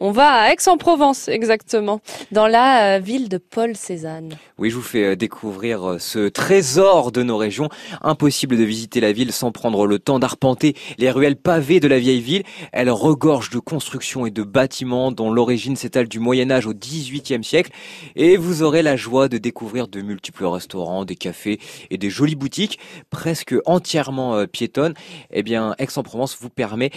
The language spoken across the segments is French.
on va à Aix-en-Provence, exactement, dans la euh, ville de Paul Cézanne. Oui, je vous fais euh, découvrir euh, ce trésor de nos régions. Impossible de visiter la ville sans prendre le temps d'arpenter les ruelles pavées de la vieille ville. Elle regorge de constructions et de bâtiments dont l'origine s'étale du Moyen Âge au XVIIIe siècle. Et vous aurez la joie de découvrir de multiples restaurants, des cafés et des jolies boutiques, presque entièrement piétonnes. Eh bien, Aix-en-Provence vous permet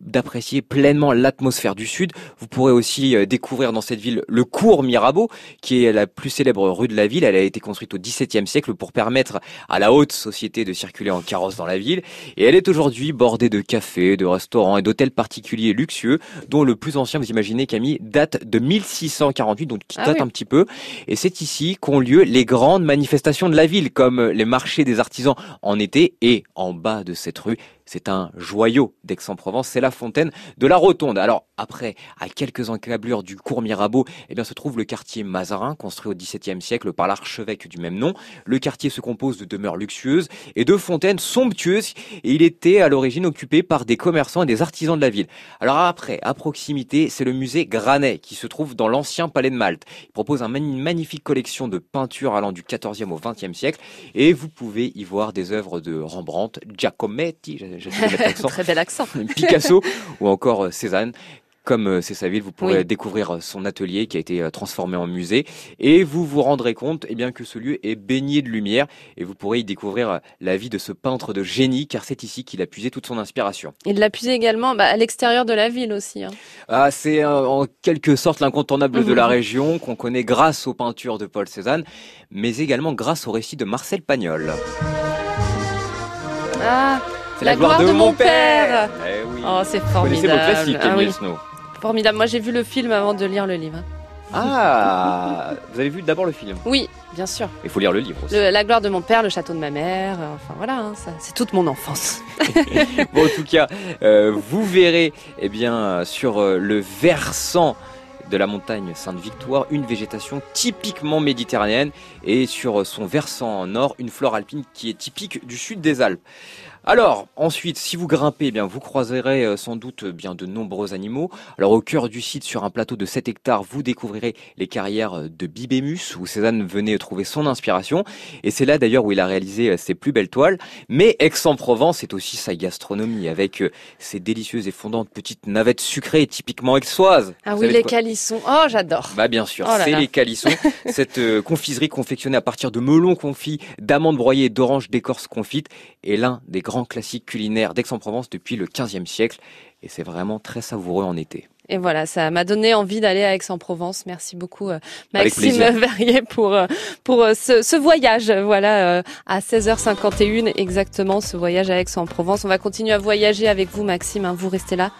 d'apprécier pleinement l'atmosphère du Sud vous pourrez aussi euh, découvrir dans cette ville le cours Mirabeau, qui est la plus célèbre rue de la ville. Elle a été construite au XVIIe siècle pour permettre à la haute société de circuler en carrosse dans la ville. Et elle est aujourd'hui bordée de cafés, de restaurants et d'hôtels particuliers luxueux, dont le plus ancien, vous imaginez Camille, date de 1648, donc qui ah date un petit peu. Et c'est ici qu'ont lieu les grandes manifestations de la ville, comme les marchés des artisans en été et en bas de cette rue, c'est un joyau d'Aix-en-Provence, c'est la fontaine de la Rotonde. Alors après, à quelques encablures du cours Mirabeau, eh bien se trouve le quartier Mazarin, construit au XVIIe siècle par l'archevêque du même nom. Le quartier se compose de demeures luxueuses et de fontaines somptueuses, et il était à l'origine occupé par des commerçants et des artisans de la ville. Alors après, à proximité, c'est le musée Granet qui se trouve dans l'ancien palais de Malte. Il propose une magnifique collection de peintures allant du XIVe au XXe siècle, et vous pouvez y voir des œuvres de Rembrandt, Giacometti, Très bel accent. Picasso ou encore euh, Cézanne. Comme euh, c'est sa ville, vous pourrez découvrir euh, son atelier qui a été transformé en musée et vous vous rendrez compte eh bien, que ce lieu est baigné de lumière et vous pourrez y découvrir la vie de ce peintre de génie car c'est ici qu'il a puisé toute son inspiration. Il l'a puisé également bah, à l'extérieur de la ville aussi. Hein. Ah, c'est en quelque sorte l'incontournable de la région qu'on connaît grâce aux peintures de Paul Cézanne mais également grâce au récit de Marcel Pagnol. Ah la, gloire, de, mon père. Eh oui. Oh, c'est formidable. Vous classique, ah, oui. Snow. Formidable. Moi, j'ai vu le film avant de lire le livre. Ah, vous avez vu d'abord le film Oui, bien sûr. Il faut lire le livre aussi. la gloire de mon père, le château de ma mère, euh, enfin voilà, hein, c'est toute mon enfance. bon, en tout cas, euh, vous verrez, eh bien, sur euh, le versant de la montagne Sainte-Victoire, une végétation typiquement méditerranéenne et sur son versant nord, une flore alpine qui est typique du sud des Alpes. Alors, ensuite, si vous grimpez, eh bien, vous croiserez euh, sans doute euh, bien de nombreux animaux. Alors, au cœur du site, sur un plateau de 7 hectares, vous découvrirez les carrières euh, de Bibémus, où Cézanne venait trouver son inspiration. Et c'est là, d'ailleurs, où il a réalisé ses plus belles toiles. Mais Aix-en-Provence est aussi sa gastronomie, avec ses délicieuses et fondantes petites navettes sucrées, typiquement aixoises. Ah oui, les calissons. Oh, j'adore. Bah, bien sûr, oh c'est les calissons. Cette confiserie confectionnée à partir de melons confits, d'amandes broyées et d'oranges d'écorce confites est l'un des grands grand classique culinaire d'Aix-en-Provence depuis le 15e siècle et c'est vraiment très savoureux en été. Et voilà, ça m'a donné envie d'aller à Aix-en-Provence. Merci beaucoup euh, Maxime Verrier pour euh, pour euh, ce, ce, voyage. Voilà à 16h51 exactement ce voyage à Aix-en-Provence. On va continuer à voyager avec vous Maxime, hein. vous restez là.